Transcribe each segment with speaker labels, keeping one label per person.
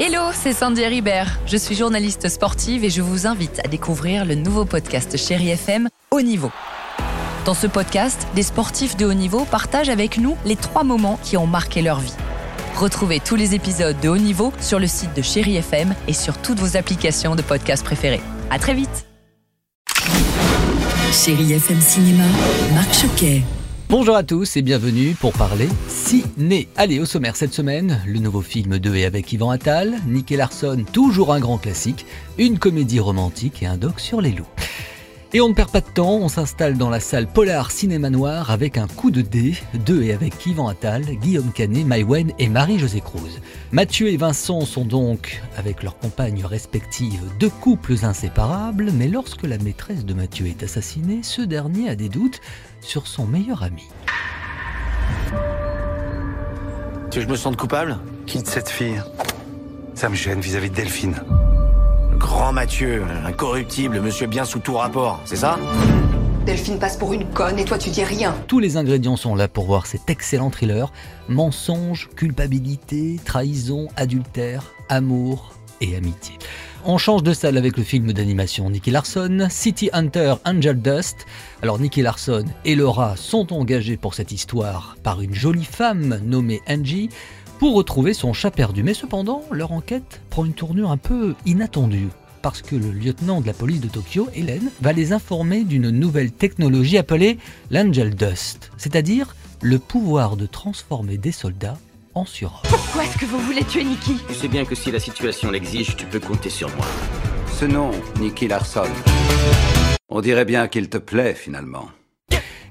Speaker 1: Hello, c'est Sandy Ribert. Je suis journaliste sportive et je vous invite à découvrir le nouveau podcast Chéri FM Haut Niveau. Dans ce podcast, des sportifs de haut niveau partagent avec nous les trois moments qui ont marqué leur vie. Retrouvez tous les épisodes de Haut Niveau sur le site de Chéri FM et sur toutes vos applications de podcast préférées. À très vite.
Speaker 2: Chéri FM Cinéma, Marc Choquet.
Speaker 3: Bonjour à tous et bienvenue pour parler ciné. Allez, au sommaire cette semaine, le nouveau film de et avec Yvan Attal, Nicky Larson, toujours un grand classique, une comédie romantique et un doc sur les loups. Et on ne perd pas de temps, on s'installe dans la salle Polar Cinéma Noir avec un coup de dé, deux et avec Yvan Attal, Guillaume Canet, Maïwen et Marie-Josée Cruz. Mathieu et Vincent sont donc, avec leurs compagnes respectives, deux couples inséparables, mais lorsque la maîtresse de Mathieu est assassinée, ce dernier a des doutes sur son meilleur ami.
Speaker 4: Tu veux que je me sente coupable
Speaker 5: Quitte cette fille. Ça me gêne vis-à-vis de Delphine.
Speaker 4: Le grand Mathieu, incorruptible, monsieur bien sous tout rapport, c'est ça
Speaker 6: Delphine passe pour une conne et toi tu dis rien.
Speaker 3: Tous les ingrédients sont là pour voir cet excellent thriller. Mensonge, culpabilité, trahison, adultère, amour et amitié. On change de salle avec le film d'animation Nicky Larson, City Hunter Angel Dust. Alors Nicky Larson et Laura sont engagés pour cette histoire par une jolie femme nommée Angie pour retrouver son chat perdu. Mais cependant, leur enquête prend une tournure un peu inattendue parce que le lieutenant de la police de Tokyo, Hélène, va les informer d'une nouvelle technologie appelée l'Angel Dust, c'est-à-dire le pouvoir de transformer des soldats en.
Speaker 7: Pourquoi est-ce que vous voulez tuer Nikki?
Speaker 8: Tu sais bien que si la situation l'exige, tu peux compter sur moi.
Speaker 5: Ce nom, Nicky Larson. On dirait bien qu'il te plaît finalement.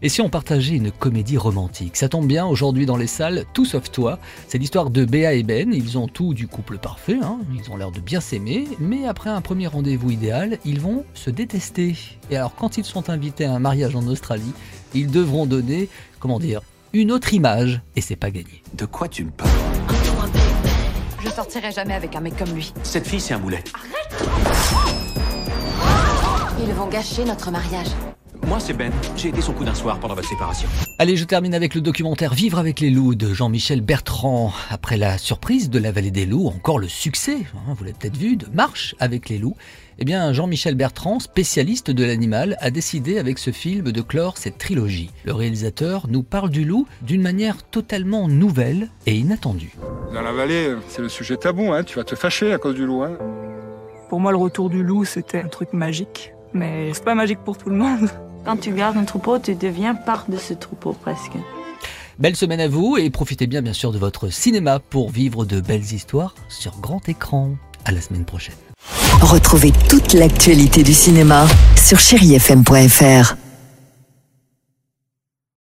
Speaker 3: Et si on partageait une comédie romantique? Ça tombe bien, aujourd'hui dans les salles, Tout sauf toi. C'est l'histoire de Béa et Ben. Ils ont tout du couple parfait, hein. ils ont l'air de bien s'aimer, mais après un premier rendez-vous idéal, ils vont se détester. Et alors, quand ils sont invités à un mariage en Australie, ils devront donner, comment dire, une autre image, et c'est pas gagné.
Speaker 5: De quoi tu me parles?
Speaker 7: Je sortirai jamais avec un mec comme lui.
Speaker 4: Cette fille, c'est un boulet.
Speaker 7: Ils vont gâcher notre mariage.
Speaker 4: Moi, c'est Ben. J'ai été son coup d'un soir pendant votre séparation.
Speaker 3: Allez, je termine avec le documentaire Vivre avec les loups de Jean-Michel Bertrand. Après la surprise de la vallée des loups, encore le succès, hein, vous l'avez peut-être vu, de Marche avec les loups, eh bien Jean-Michel Bertrand, spécialiste de l'animal, a décidé avec ce film de clore cette trilogie. Le réalisateur nous parle du loup d'une manière totalement nouvelle et inattendue.
Speaker 9: Dans la vallée, c'est le sujet tabou, hein. tu vas te fâcher à cause du loup. Hein.
Speaker 10: Pour moi, le retour du loup, c'était un truc magique. Mais c'est pas magique pour tout le monde.
Speaker 11: Quand tu gardes un troupeau, tu deviens part de ce troupeau presque.
Speaker 3: Belle semaine à vous et profitez bien bien sûr de votre cinéma pour vivre de belles histoires sur grand écran. À la semaine prochaine.
Speaker 2: Retrouvez toute l'actualité du cinéma sur chérifm.fr.